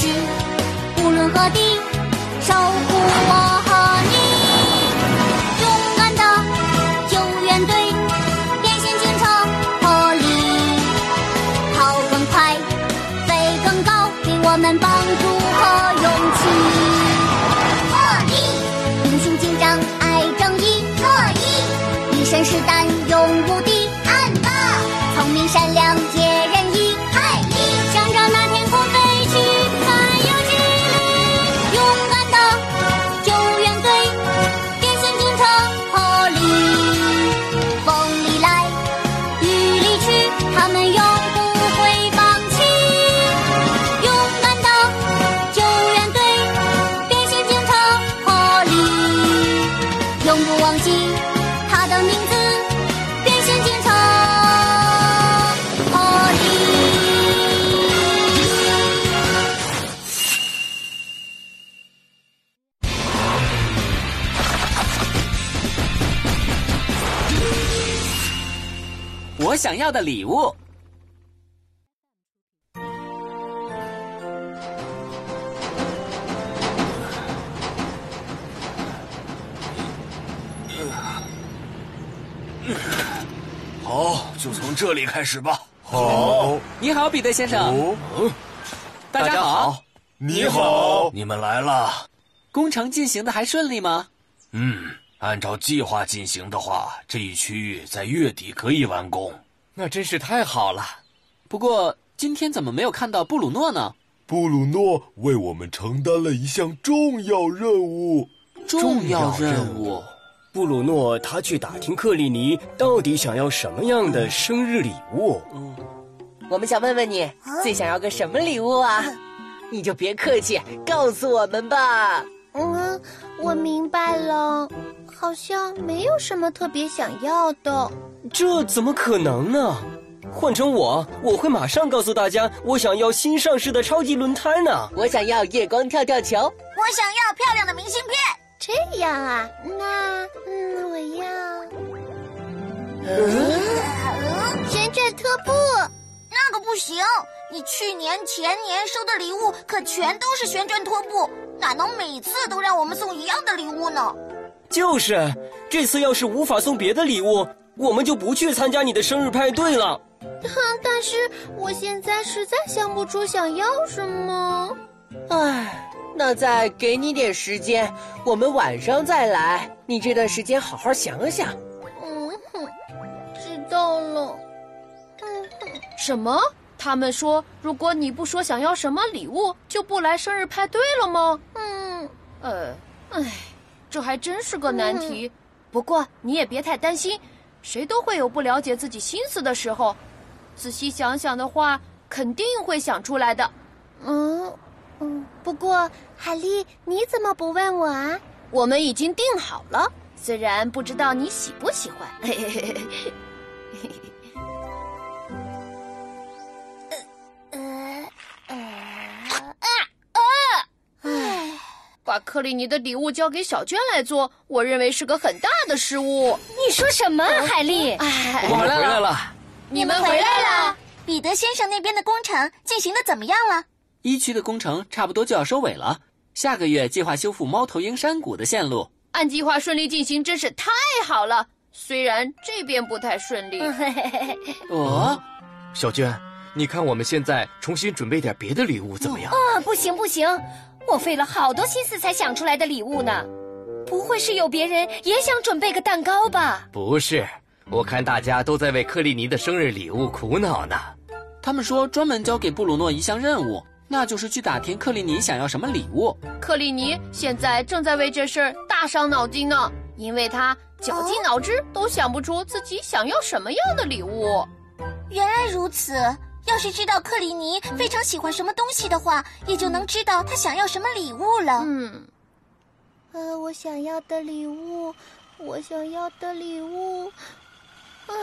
是，无论何地，守护我和你。勇敢的救援队，变形警车破例，跑更快，飞更高，给我们帮助和勇气。破例，英雄警长爱正义，特意，一身是胆我想要的礼物。好，就从这里开始吧。好，你好，彼得先生。嗯，大家好。你好，你们来了。工程进行的还顺利吗？嗯，按照计划进行的话，这一区域在月底可以完工。那真是太好了。不过今天怎么没有看到布鲁诺呢？布鲁诺为我们承担了一项重要任务。重要任务。布鲁诺他去打听克里尼到底想要什么样的生日礼物。我们想问问你，最想要个什么礼物啊？你就别客气，告诉我们吧。嗯，我明白了，好像没有什么特别想要的。这怎么可能呢？换成我，我会马上告诉大家，我想要新上市的超级轮胎呢。我想要夜光跳跳球，我想要漂亮的明信片。这样啊，那嗯，我要旋转拖布。那个不行，你去年、前年收的礼物可全都是旋转拖布，哪能每次都让我们送一样的礼物呢？就是，这次要是无法送别的礼物，我们就不去参加你的生日派对了。但是我现在实在想不出想要什么。唉，那再给你点时间，我们晚上再来。你这段时间好好想想。嗯哼，知道了。嗯什么？他们说，如果你不说想要什么礼物，就不来生日派对了吗？嗯，呃，唉，这还真是个难题。不过你也别太担心，谁都会有不了解自己心思的时候。仔细想想的话，肯定会想出来的。嗯嗯。不过海丽，你怎么不问我啊？我们已经定好了，虽然不知道你喜不喜欢。嘿嘿嘿嘿嘿。把克里尼的礼物交给小娟来做，我认为是个很大的失误。你说什么，海丽？哎，我们回来了。你们回来了。彼得先生那边的工程进行的怎么样了？一区的工程差不多就要收尾了，下个月计划修复猫头鹰山谷的线路。按计划顺利进行，真是太好了。虽然这边不太顺利。哦，小娟，你看我们现在重新准备点别的礼物怎么样？啊，不行不行，我费了好多心思才想出来的礼物呢。不会是有别人也想准备个蛋糕吧？不是，我看大家都在为克里尼的生日礼物苦恼呢。他们说专门交给布鲁诺一项任务，那就是去打听克里尼想要什么礼物。克里尼现在正在为这事儿大伤脑筋呢，因为他绞尽脑汁都想不出自己想要什么样的礼物。原来如此，要是知道克里尼非常喜欢什么东西的话，也就能知道他想要什么礼物了。嗯，呃，我想要的礼物，我想要的礼物，唉，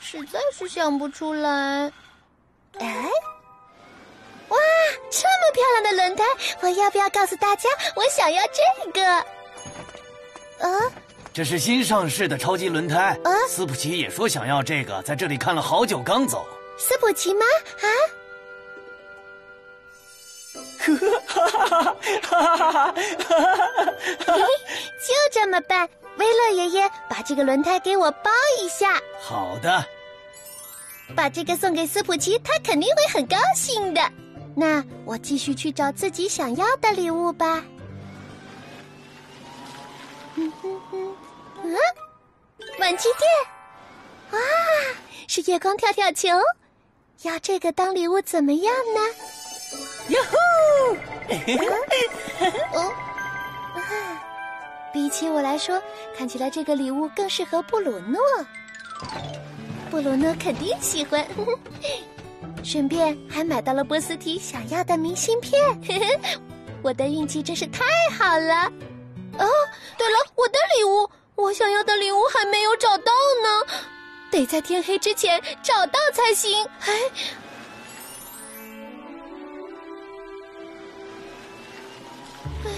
实在是想不出来。哎，哇，这么漂亮的轮胎，我要不要告诉大家我想要这个？啊，这是新上市的超级轮胎。啊斯普奇也说想要这个，在这里看了好久刚走。斯普奇吗？啊？哈哈哈哈哈就这么办。威乐爷爷，把这个轮胎给我包一下，好的，把这个送给斯普奇，他肯定会很高兴的。那我继续去找自己想要的礼物吧。嗯哼哼，嗯，玩具店，哇，是夜光跳跳球，要这个当礼物怎么样呢？哟呼！哦，啊，比起我来说，看起来这个礼物更适合布鲁诺。布鲁诺肯定喜欢，顺便还买到了波斯提想要的明信片。我的运气真是太好了！哦，对了，我的礼物，我想要的礼物还没有找到呢，得在天黑之前找到才行。哎。哎呀，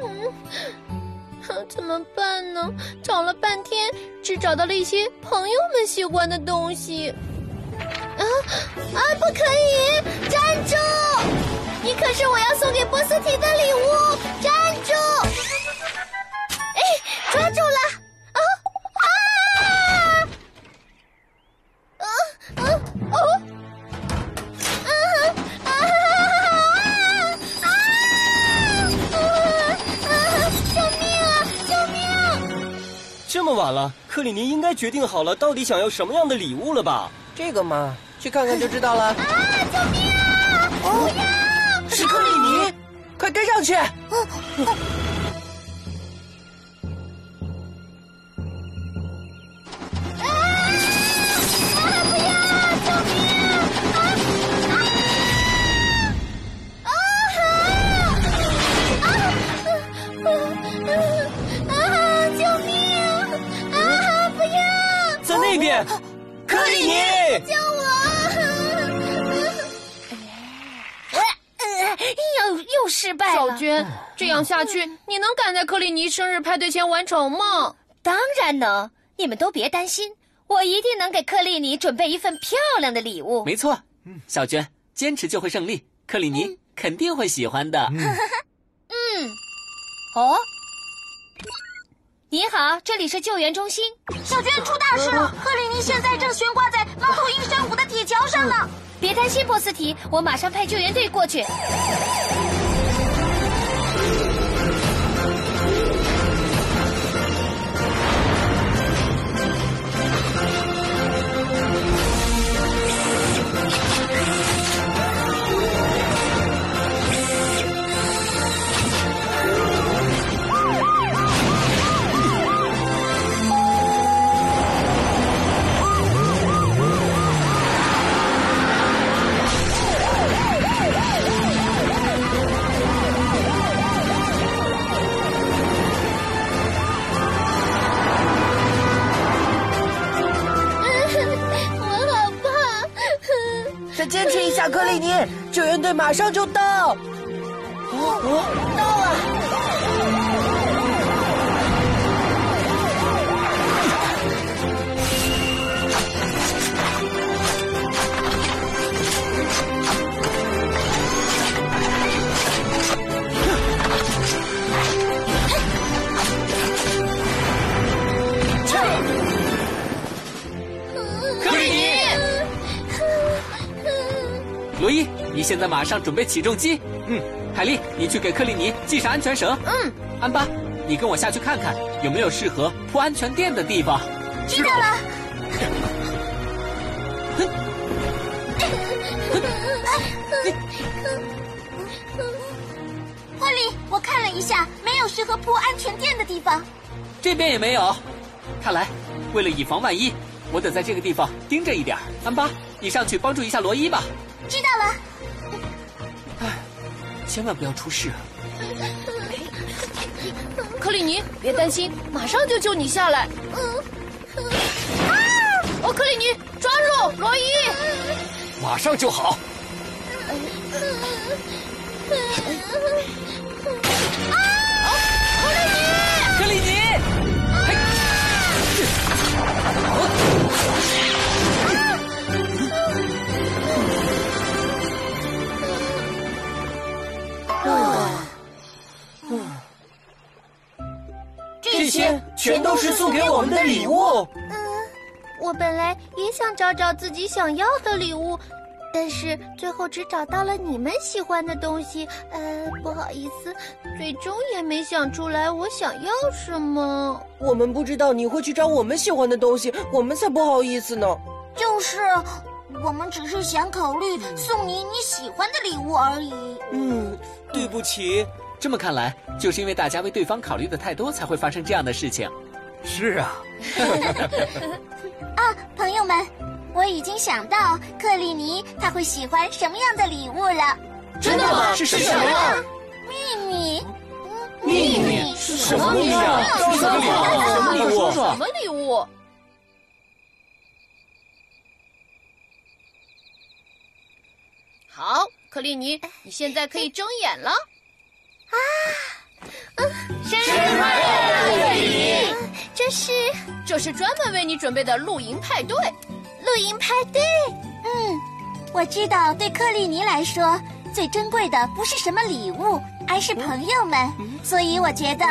嗯怎么办呢？找了半天，只找到了一些朋友们喜欢的东西。啊啊！不可以！站住！你可是我要送给波斯提的礼物！站了，克里尼应该决定好了到底想要什么样的礼物了吧？这个嘛，去看看就知道了。啊！救命啊！不要！是克里尼，快跟上去！克里尼，救我！又又失败了。小娟，这样下去，你能赶在克里尼生日派对前完成吗？当然能！你们都别担心，我一定能给克里尼准备一份漂亮的礼物。没错，小娟，坚持就会胜利，克里尼肯定会喜欢的。嗯，哦。你好，这里是救援中心。小娟出大事了，赫里尼现在正悬挂在猫头鹰山谷的铁桥上呢。别担心，波斯提，我马上派救援队过去。亚，克里尼，救援队马上就到。哦，到。现在马上准备起重机。嗯，海莉，你去给克里尼系上安全绳。嗯，安巴，你跟我下去看看有没有适合铺安全垫的地方。知道了。霍利，我看了一下，没有适合铺安全垫的地方。这边也没有。看来，为了以防万一，我得在这个地方盯着一点。安巴，你上去帮助一下罗伊吧。知道了。哎，千万不要出事。啊克里尼，别担心，马上就救你下来。啊！哦，克里尼，抓住罗伊！马上就好。啊！克里尼，克里尼！些全都是送给我们的礼物。嗯我本来也想找找自己想要的礼物，但是最后只找到了你们喜欢的东西。呃，不好意思，最终也没想出来我想要什么。我们不知道你会去找我们喜欢的东西，我们才不好意思呢。就是，我们只是想考虑送你你喜欢的礼物而已。嗯，对不起。这么看来，就是因为大家为对方考虑的太多，才会发生这样的事情。是啊。啊，朋友们，我已经想到克里尼他会喜欢什么样的礼物了。真的吗？是什么呀？秘密。秘密？什么秘密啊？什么礼物？什么礼物？什么礼物？好，克里尼，你现在可以睁眼了。是这是专门为你准备的露营派对。露营派对，嗯，我知道，对克里尼来说，最珍贵的不是什么礼物，而是朋友们。所以我觉得，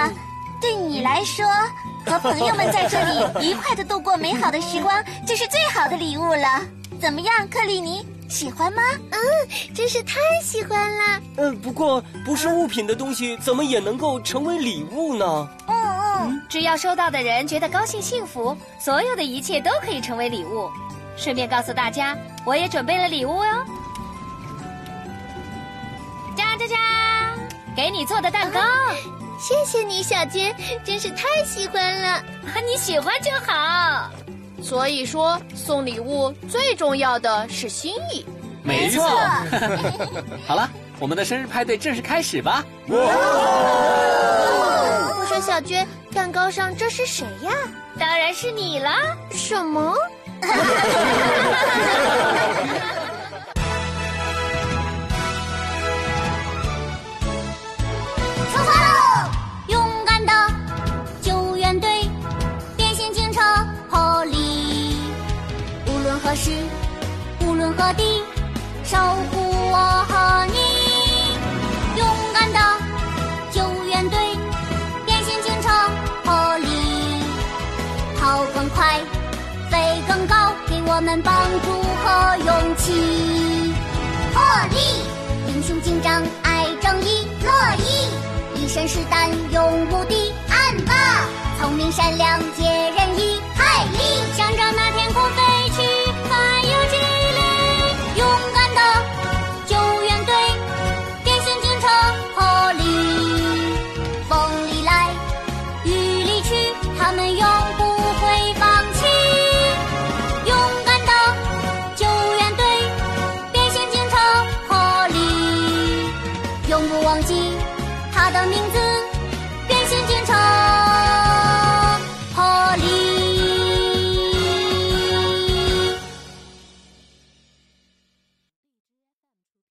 对你来说，和朋友们在这里愉快的度过美好的时光，就是最好的礼物了。怎么样，克里尼，喜欢吗？嗯，真是太喜欢了。嗯，不过不是物品的东西，怎么也能够成为礼物呢？嗯只要收到的人觉得高兴、幸福，所有的一切都可以成为礼物。顺便告诉大家，我也准备了礼物哟。加加加，给你做的蛋糕，谢谢你，小金真是太喜欢了。你喜欢就好。所以说，送礼物最重要的是心意。没错，好了，我们的生日派对正式开始吧。说，小娟，蛋糕上这是谁呀？当然是你了。什么？飞更高，给我们帮助和勇气。破例，英雄警长爱正义，乐意。一身是胆，勇无敌，暗霸，聪明善良，解人意，海力，想着那天